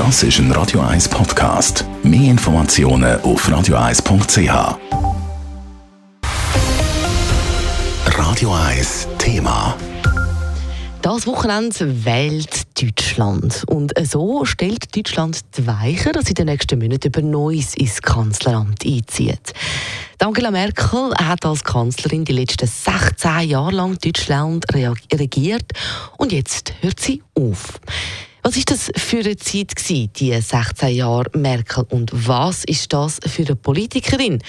Das ist ein Radio 1 Podcast. Mehr Informationen auf radio1.ch. Radio 1 Thema. Das Wochenende wählt Deutschland. Und so stellt Deutschland die Weichen, dass in den nächsten Monaten über Neues ins Kanzleramt einzieht. Angela Merkel hat als Kanzlerin die letzten 16 Jahre lang Deutschland regiert und jetzt hört sie auf. Was ist das für eine Zeit gewesen, die 16 Jahre Merkel und was ist das für eine Politikerin?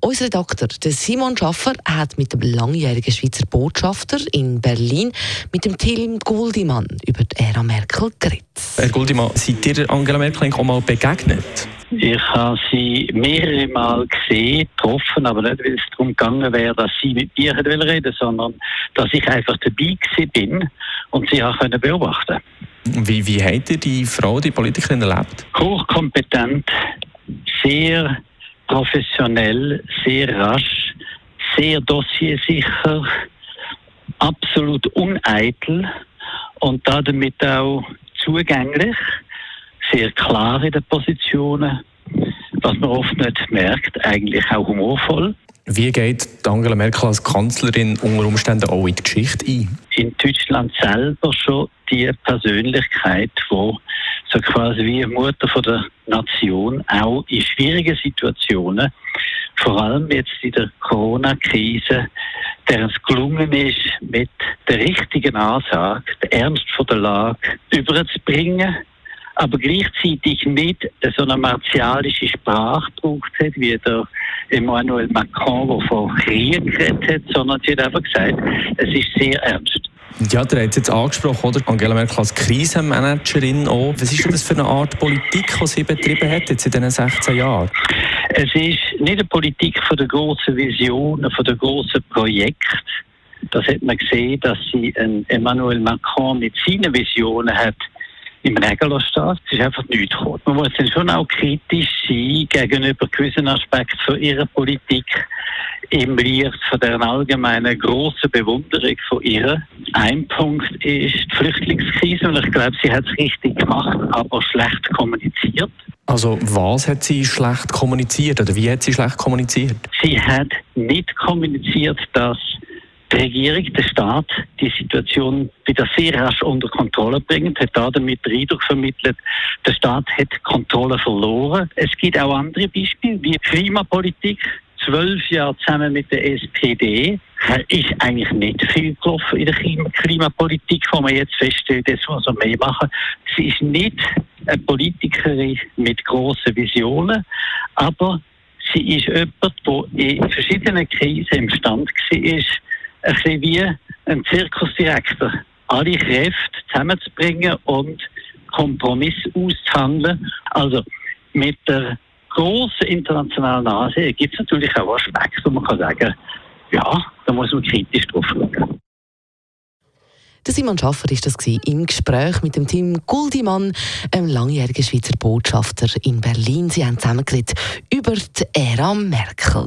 Unser Redakteur Simon Schaffer hat mit dem langjährigen Schweizer Botschafter in Berlin, mit dem Tim Guldimann, über die Ära Merkel geredet. Herr Guldimann, seid ihr Angela Merkel auch mal begegnet? Ich habe sie mehrere Mal gesehen, getroffen, aber nicht, weil es darum gegangen wäre, dass sie mit mir reden wollte, sondern dass ich einfach dabei bin und sie auch beobachten konnte. Wie, wie habt ihr die Frau, die Politikerin erlebt? Hochkompetent, sehr professionell, sehr rasch, sehr dossiersicher, absolut uneitel und damit auch zugänglich, sehr klar in den Positionen, was man oft nicht merkt, eigentlich auch humorvoll. Wie geht Angela Merkel als Kanzlerin unter Umständen auch in die Geschichte ein? In Deutschland selber schon die Persönlichkeit, die so quasi wie Mutter von der Nation auch in schwierigen Situationen, vor allem jetzt in der Corona-Krise, der es gelungen ist, mit der richtigen Ansage den Ernst von der Lage überzubringen, aber gleichzeitig nicht so eine martialische Sprache gebraucht hat, wie der Emmanuel Macron, der von Krieg geredet hat, sondern sie hat einfach gesagt, es ist sehr ernst. Ja, der hat es jetzt angesprochen, oder? Angela Merkel als Krisenmanagerin auch. Was ist das für eine Art Politik, die sie betrieben hat jetzt in diesen 16 Jahren? Es ist nicht eine Politik von der grossen Visionen, von der grossen Projekten. Das hat man gesehen, dass sie Emmanuel Macron mit seinen Visionen hat im Regeln steht. Es ist einfach nichts gekommen. Man muss dann schon auch kritisch sein gegenüber gewissen Aspekten von ihrer Politik im Licht von der allgemeinen grossen Bewunderung von ihr. Ein Punkt ist die Flüchtlingskrise und ich glaube, sie hat es richtig gemacht, aber schlecht kommuniziert. Also was hat sie schlecht kommuniziert oder wie hat sie schlecht kommuniziert? Sie hat nicht kommuniziert, dass die Regierung, der Staat, die Situation wieder sehr rasch unter Kontrolle bringt, hat damit den Eindruck vermittelt, der Staat hat Kontrolle verloren. Es gibt auch andere Beispiele, wie Klimapolitik. Zwölf Jahre zusammen mit der SPD ist eigentlich nicht viel gelaufen in der Klimapolitik, wo man jetzt feststellt, das muss man mehr machen. Sie ist nicht eine Politikerin mit grossen Visionen, aber sie ist jemand, der in verschiedenen Krisen im Stand war, ein bisschen wie ein Zirkusdirektor, alle Kräfte zusammenzubringen und Kompromiss auszuhandeln. Also mit der großen internationalen Ansehen gibt es natürlich auch Aspekte, wo man kann sagen, ja, da muss man kritisch drauf schauen. Simon Schaffer ist das im Gespräch mit dem Team Guldimann, einem langjährigen Schweizer Botschafter in Berlin. Sie haben zusammengeredet über die Ära Merkel.